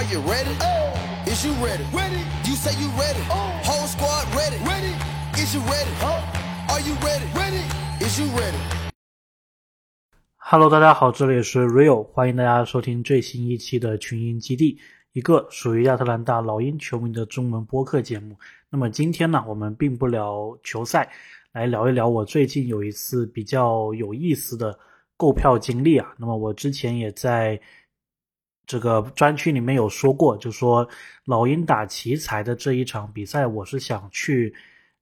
Are you ready? Is you ready? Ready. You say you ready. Whole squad ready. Ready. Is you ready? Are you ready? Ready. Is you ready? Hello，大家好，这里是 Real，欢迎大家收听最新一期的群英基地，一个属于亚特兰大老鹰球迷的中文播客节目。那么今天呢，我们并不聊球赛，来聊一聊我最近有一次比较有意思的购票经历啊。那么我之前也在这个专区里面有说过，就说老鹰打奇才的这一场比赛，我是想去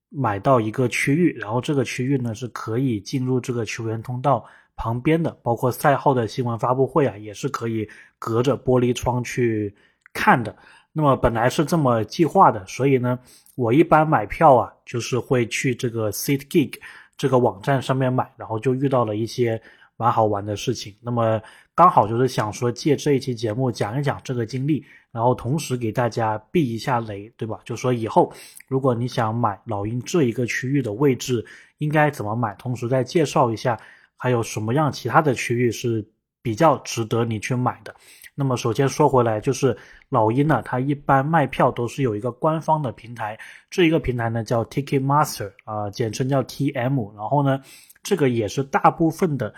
买到一个区域，然后这个区域呢是可以进入这个球员通道。旁边的包括赛后的新闻发布会啊，也是可以隔着玻璃窗去看的。那么本来是这么计划的，所以呢，我一般买票啊，就是会去这个 SeatGeek 这个网站上面买，然后就遇到了一些蛮好玩的事情。那么刚好就是想说借这一期节目讲一讲这个经历，然后同时给大家避一下雷，对吧？就说以后如果你想买老鹰这一个区域的位置，应该怎么买，同时再介绍一下。还有什么样其他的区域是比较值得你去买的？那么首先说回来，就是老鹰呢，它一般卖票都是有一个官方的平台，这一个平台呢叫 Ticketmaster 啊，简称叫 TM。然后呢，这个也是大部分的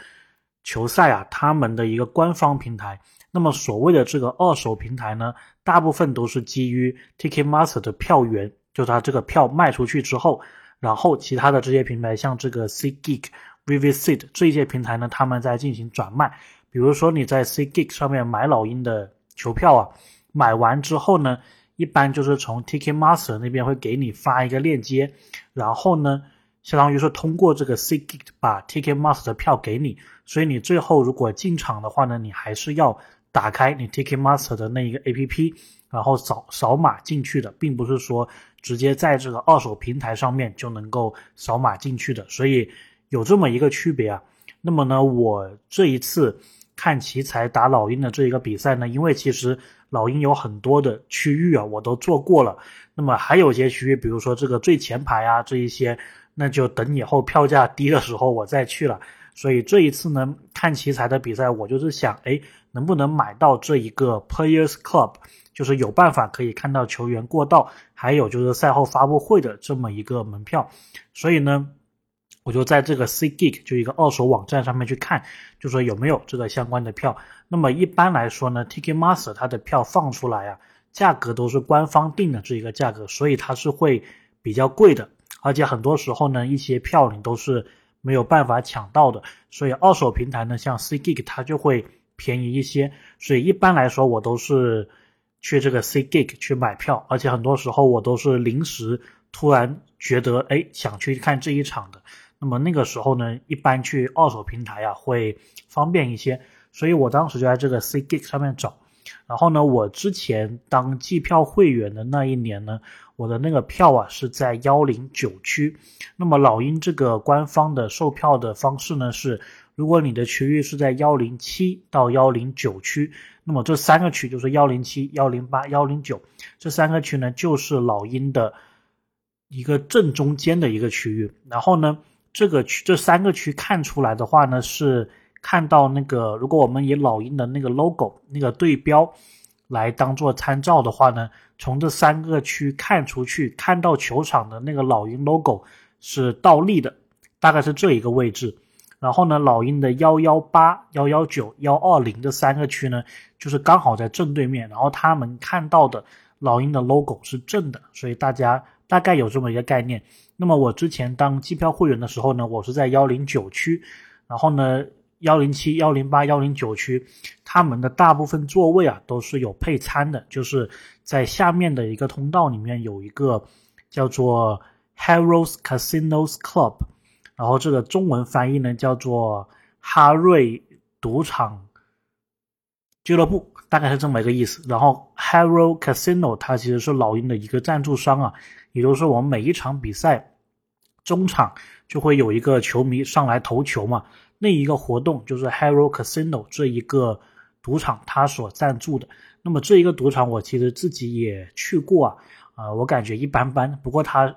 球赛啊他们的一个官方平台。那么所谓的这个二手平台呢，大部分都是基于 Ticketmaster 的票源，就是它这个票卖出去之后，然后其他的这些平台像这个 SeatGeek。Revisit 这一些平台呢，他们在进行转卖。比如说你在 SeatGeek 上面买老鹰的球票啊，买完之后呢，一般就是从 Ticketmaster 那边会给你发一个链接，然后呢，相当于是通过这个 SeatGeek 把 Tiki Master 的票给你。所以你最后如果进场的话呢，你还是要打开你 Tiki Master 的那一个 APP，然后扫扫码进去的，并不是说直接在这个二手平台上面就能够扫码进去的。所以。有这么一个区别啊，那么呢，我这一次看奇才打老鹰的这一个比赛呢，因为其实老鹰有很多的区域啊，我都做过了，那么还有一些区域，比如说这个最前排啊这一些，那就等以后票价低的时候我再去了。所以这一次呢，看奇才的比赛，我就是想，哎，能不能买到这一个 Players Club，就是有办法可以看到球员过道，还有就是赛后发布会的这么一个门票，所以呢。我就在这个 SeatGeek 就一个二手网站上面去看，就说有没有这个相关的票。那么一般来说呢，Ticketmaster 它的票放出来啊，价格都是官方定的这一个价格，所以它是会比较贵的。而且很多时候呢，一些票你都是没有办法抢到的。所以二手平台呢，像 SeatGeek 它就会便宜一些。所以一般来说，我都是去这个 SeatGeek 去买票，而且很多时候我都是临时突然觉得哎想去看这一场的。那么那个时候呢，一般去二手平台啊会方便一些，所以我当时就在这个 SeatGeek 上面找。然后呢，我之前当季票会员的那一年呢，我的那个票啊是在幺零九区。那么老鹰这个官方的售票的方式呢是，如果你的区域是在幺零七到幺零九区，那么这三个区就是幺零七、幺零八、幺零九这三个区呢，就是老鹰的一个正中间的一个区域。然后呢。这个区这三个区看出来的话呢，是看到那个，如果我们以老鹰的那个 logo 那个对标来当做参照的话呢，从这三个区看出去，看到球场的那个老鹰 logo 是倒立的，大概是这一个位置。然后呢，老鹰的幺幺八、幺幺九、幺二零这三个区呢，就是刚好在正对面，然后他们看到的老鹰的 logo 是正的，所以大家大概有这么一个概念。那么我之前当机票会员的时候呢，我是在幺零九区，然后呢幺零七、幺零八、幺零九区，他们的大部分座位啊都是有配餐的，就是在下面的一个通道里面有一个叫做 Harrow's Casinos Club，然后这个中文翻译呢叫做哈瑞赌场俱乐部，大概是这么一个意思。然后 Harrow Casino 它其实是老鹰的一个赞助商啊，也就是说我们每一场比赛。中场就会有一个球迷上来投球嘛，那一个活动就是 Hero Casino 这一个赌场他所赞助的。那么这一个赌场我其实自己也去过啊，啊，我感觉一般般。不过它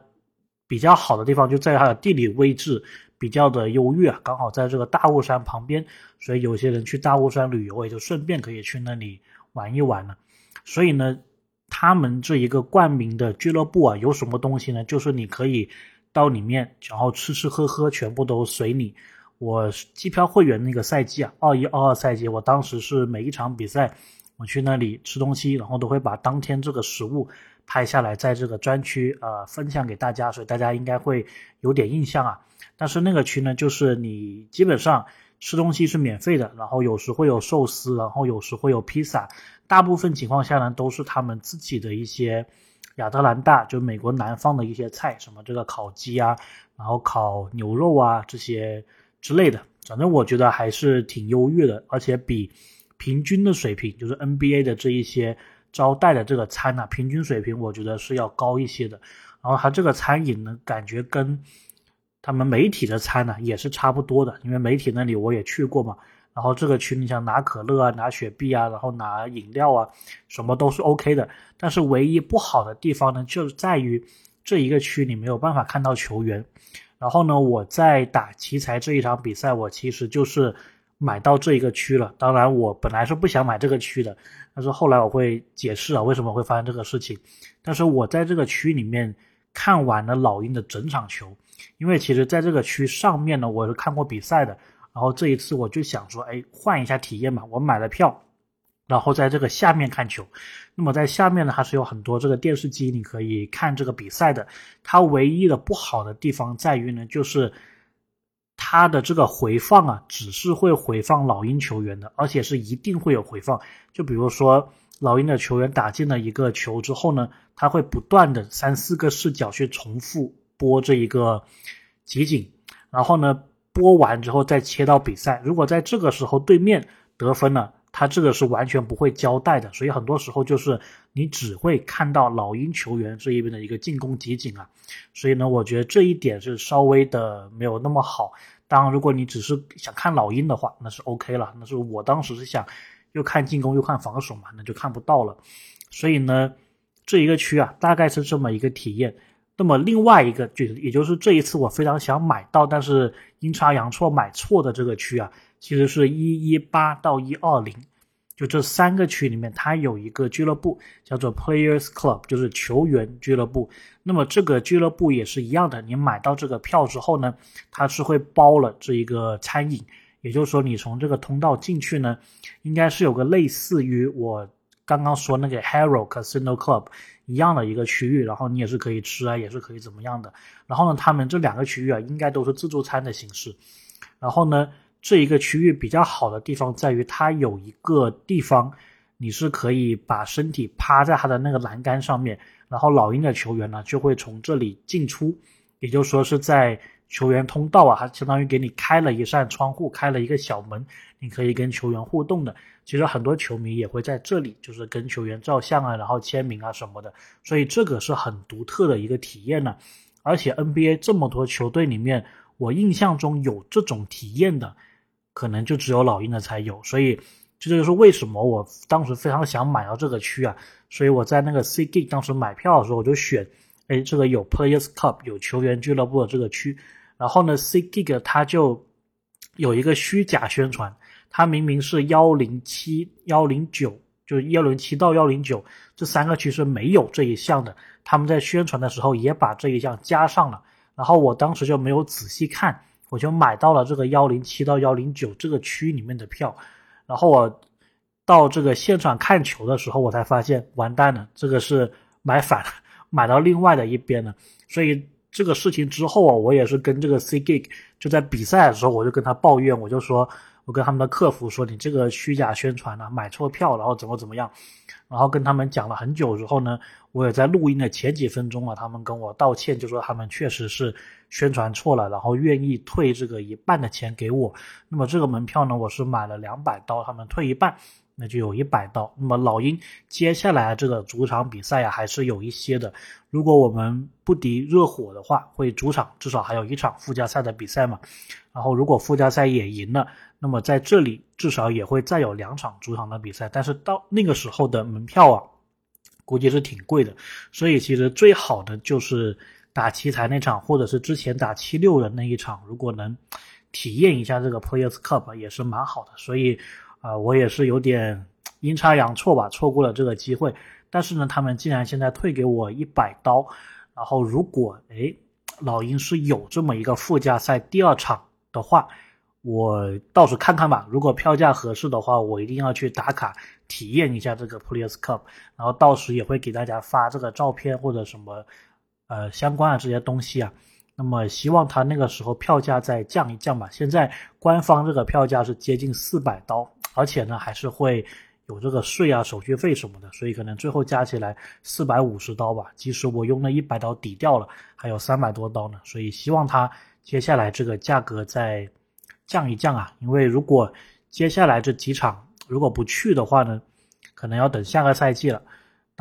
比较好的地方就在它的地理位置比较的优越啊，刚好在这个大雾山旁边，所以有些人去大雾山旅游也就顺便可以去那里玩一玩了。所以呢，他们这一个冠名的俱乐部啊，有什么东西呢？就是你可以到里面，然后吃吃喝喝，全部都随你。我机票会员那个赛季啊，二一二二赛季，我当时是每一场比赛，我去那里吃东西，然后都会把当天这个食物拍下来，在这个专区呃分享给大家，所以大家应该会有点印象啊。但是那个区呢，就是你基本上吃东西是免费的，然后有时会有寿司，然后有时会有披萨，大部分情况下呢都是他们自己的一些亚特兰大就美国南方的一些菜，什么这个烤鸡啊，然后烤牛肉啊这些。之类的，反正我觉得还是挺优越的，而且比平均的水平，就是 NBA 的这一些招待的这个餐呢，平均水平我觉得是要高一些的。然后它这个餐饮呢，感觉跟他们媒体的餐呢也是差不多的，因为媒体那里我也去过嘛。然后这个区你想拿可乐啊，拿雪碧啊，然后拿饮料啊，什么都是 OK 的。但是唯一不好的地方呢，就在于这一个区你没有办法看到球员。然后呢，我在打奇才这一场比赛，我其实就是买到这一个区了。当然，我本来是不想买这个区的，但是后来我会解释啊，为什么会发生这个事情。但是我在这个区里面看完了老鹰的整场球，因为其实在这个区上面呢，我是看过比赛的。然后这一次我就想说，哎，换一下体验嘛，我买了票。然后在这个下面看球，那么在下面呢，还是有很多这个电视机，你可以看这个比赛的。它唯一的不好的地方在于呢，就是它的这个回放啊，只是会回放老鹰球员的，而且是一定会有回放。就比如说老鹰的球员打进了一个球之后呢，他会不断的三四个视角去重复播这一个集锦，然后呢播完之后再切到比赛。如果在这个时候对面得分了，他这个是完全不会交代的，所以很多时候就是你只会看到老鹰球员这一边的一个进攻集锦啊，所以呢，我觉得这一点是稍微的没有那么好。当然，如果你只是想看老鹰的话，那是 OK 了。那是我当时是想又看进攻又看防守嘛，那就看不到了。所以呢，这一个区啊，大概是这么一个体验。那么另外一个就，也就是这一次我非常想买到，但是阴差阳错买错的这个区啊。其实是一一八到一二零，就这三个区里面，它有一个俱乐部叫做 Players Club，就是球员俱乐部。那么这个俱乐部也是一样的，你买到这个票之后呢，它是会包了这一个餐饮，也就是说你从这个通道进去呢，应该是有个类似于我刚刚说那个 Hero Casino Club 一样的一个区域，然后你也是可以吃啊，也是可以怎么样的。然后呢，他们这两个区域啊，应该都是自助餐的形式。然后呢。这一个区域比较好的地方在于，它有一个地方，你是可以把身体趴在它的那个栏杆上面，然后老鹰的球员呢就会从这里进出，也就是说是在球员通道啊，它相当于给你开了一扇窗户，开了一个小门，你可以跟球员互动的。其实很多球迷也会在这里，就是跟球员照相啊，然后签名啊什么的，所以这个是很独特的一个体验呢。而且 NBA 这么多球队里面，我印象中有这种体验的。可能就只有老鹰的才有，所以这就是为什么我当时非常想买到这个区啊。所以我在那个 C Gig 当时买票的时候，我就选，哎，这个有 Players Club 有球员俱乐部的这个区。然后呢，C Gig 它就有一个虚假宣传，它明明是幺零七幺零九，就是幺零七到幺零九这三个区是没有这一项的。他们在宣传的时候也把这一项加上了，然后我当时就没有仔细看。我就买到了这个幺零七到幺零九这个区里面的票，然后我到这个现场看球的时候，我才发现完蛋了，这个是买反了，买到另外的一边了。所以这个事情之后啊，我也是跟这个 C Gig 就在比赛的时候，我就跟他抱怨，我就说。我跟他们的客服说：“你这个虚假宣传呢，买错票，然后怎么怎么样，然后跟他们讲了很久之后呢，我也在录音的前几分钟啊，他们跟我道歉，就说他们确实是宣传错了，然后愿意退这个一半的钱给我。那么这个门票呢，我是买了两百刀，他们退一半。”那就有一百刀。那么老鹰接下来这个主场比赛呀，还是有一些的。如果我们不敌热火的话，会主场至少还有一场附加赛的比赛嘛。然后如果附加赛也赢了，那么在这里至少也会再有两场主场的比赛。但是到那个时候的门票啊，估计是挺贵的。所以其实最好的就是打奇才那场，或者是之前打七六人那一场，如果能体验一下这个 Players Cup 也是蛮好的。所以。啊，我也是有点阴差阳错吧，错过了这个机会。但是呢，他们竟然现在退给我一百刀，然后如果哎，老鹰是有这么一个附加赛第二场的话，我到时候看看吧。如果票价合适的话，我一定要去打卡体验一下这个 Players Cup，然后到时也会给大家发这个照片或者什么呃相关的这些东西啊。那么希望他那个时候票价再降一降吧。现在官方这个票价是接近四百刀，而且呢还是会。有这个税啊、手续费什么的，所以可能最后加起来四百五十刀吧。即使我用了一百刀抵掉了，还有三百多刀呢。所以希望它接下来这个价格再降一降啊。因为如果接下来这几场如果不去的话呢，可能要等下个赛季了。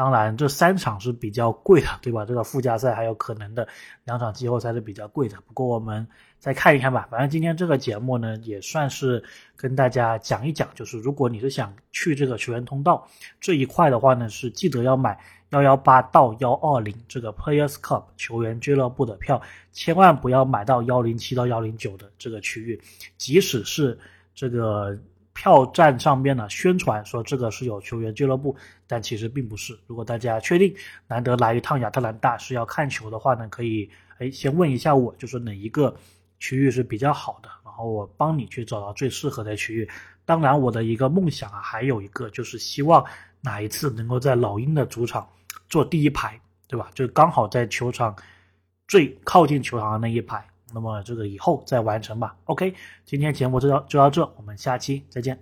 当然，这三场是比较贵的，对吧？这个附加赛还有可能的两场季后赛是比较贵的。不过我们再看一看吧。反正今天这个节目呢，也算是跟大家讲一讲，就是如果你是想去这个球员通道这一块的话呢，是记得要买幺幺八到幺二零这个 Players Cup 球员俱乐部的票，千万不要买到幺零七到幺零九的这个区域，即使是这个。票站上面呢宣传说这个是有球员俱乐部，但其实并不是。如果大家确定难得来一趟亚特兰大是要看球的话呢，可以哎先问一下我，就是哪一个区域是比较好的，然后我帮你去找到最适合的区域。当然，我的一个梦想啊，还有一个就是希望哪一次能够在老鹰的主场坐第一排，对吧？就刚好在球场最靠近球场的那一排。那么这个以后再完成吧。Ok 今天节目就到就到这我们下期再见。